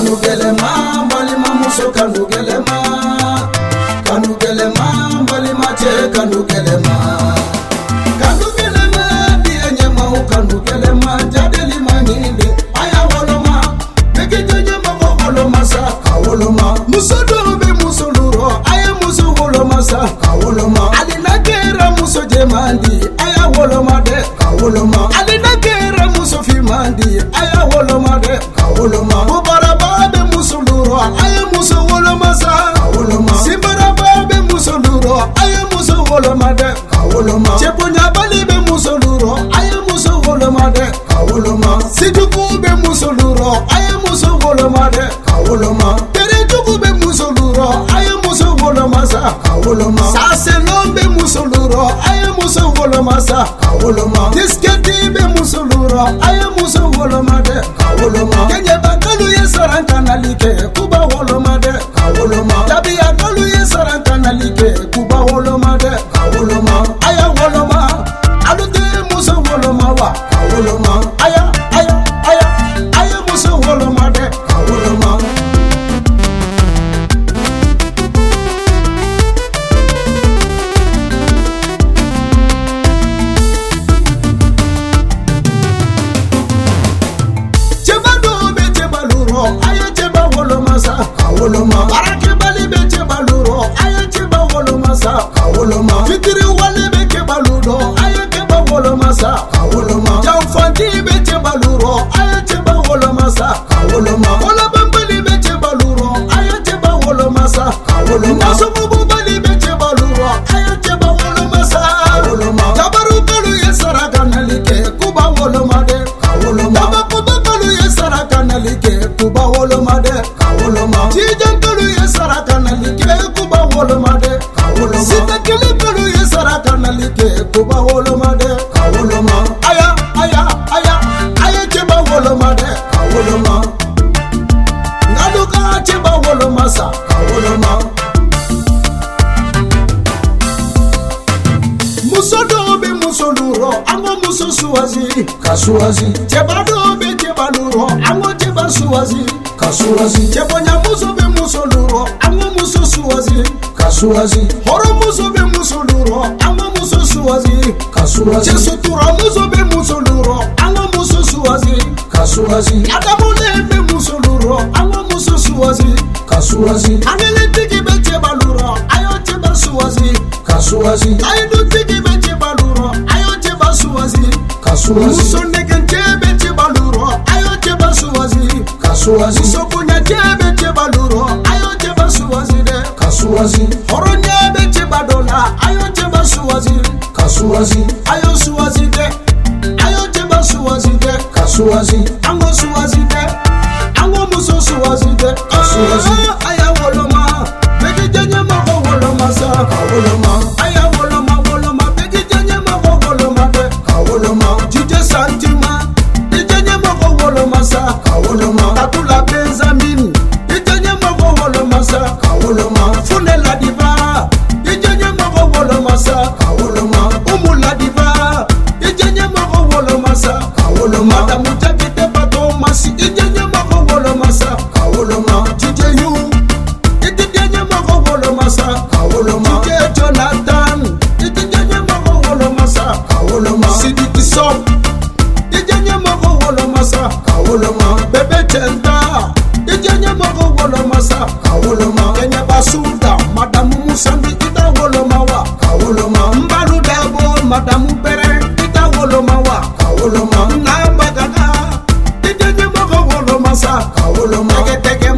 kanu gɛlɛma balima muso kanu gɛlɛma kanu gɛlɛma balima cɛ kanu gɛlɛma kanu gɛlɛma diɲɛ ɲɛmaw kanu gɛlɛma jadeli ma ɲini de a y'a woloma bɛkɛjɛ ɲɛmɔgɔ woloma sa ka woloma muso dɔw bɛ muso lurɔ a ye muso woloma sa ka woloma hali n'a kɛra muso jɛman di a y'a woloma dɛ ka woloma hali n'a kɛra muso finman di a y'a woloma dɛ ka woloma ka woloma cɛbonyabali bɛ muso lurɔ a ye muso woloma dɛ ka woloma sijugu bɛ muso lurɔ a ye muso woloma dɛ ka woloma terejugu bɛ muso lurɔ a ye muso woloma sa. Ka woloma sasenɔn bɛ muso lurɔ a ye muso woloma sa. Ka woloma disikɛti bɛ muso lurɔ a ye muso woloma dɛ ka woloma kɛɲɛbakalu ye saran kanali kɛ saraka nali kɛ kuba woloma ka woloma cijankalu ye saraka nali kɛ kuba woloma dɛ ka woloma sitakilikalu ye saraka nali kɛ kuba woloma ka woloma aya aya aya a ye cɛba woloma dɛ ka woloma ngalu ka cɛba woloma sa ka muso dɔw bɛ muso lurɔ an ko muso suwazi ka suwazi cɛba dɔw bɛ cɛba lurɔ an ko cɛba suwazi ka suwazi cɛbɔnyamuso bɛ muso lurɔ an ko muso suwazi ka suwazi hɔrɔnmuso bɛ muso lurɔ an ko muso suwazi ka suwazi cɛsuturamuso bɛ muso lurɔ an ko muso suwazi ka suwazi adamulen bɛ muso lurɔ an ko muso suwazi ka suwazi angelitigi bɛ cɛba lurɔ a y'o cɛba suwazi ka suwazi ayidutigi bɛ cɛba lurɔ a suwazi ka suwazi kasuwazi. Sokunya jebe jeba luro ayo jeba suwazi de. Kasuwazi. Horo nyebe jeba dola ayo jeba suwazi. Kasuwazi. Ayo suwazi de. Ayo jeba suwazi de. Kasuwazi. Ango suwazi de. Ango muso suwazi de. Kasuwazi. Aya woloma mejejenye mako woloma sa. Woloma. Kaoloma DJ Jonathan. DJ Nye Moko Woloma sa Kaoloma Sidiki Son. DJ Nye Moko Woloma sa Kaoloma Bebe Chenta. DJ Nye Moko Woloma sa Kaoloma Kenya Basunda Madamu Musambi Ita Woloma wa Kaoloma Mbaru Dabo. Madamu Bere Ita Woloma wa Kaoloma Nabagaka DJ Nye Moko Woloma sa Kaoloma Teke.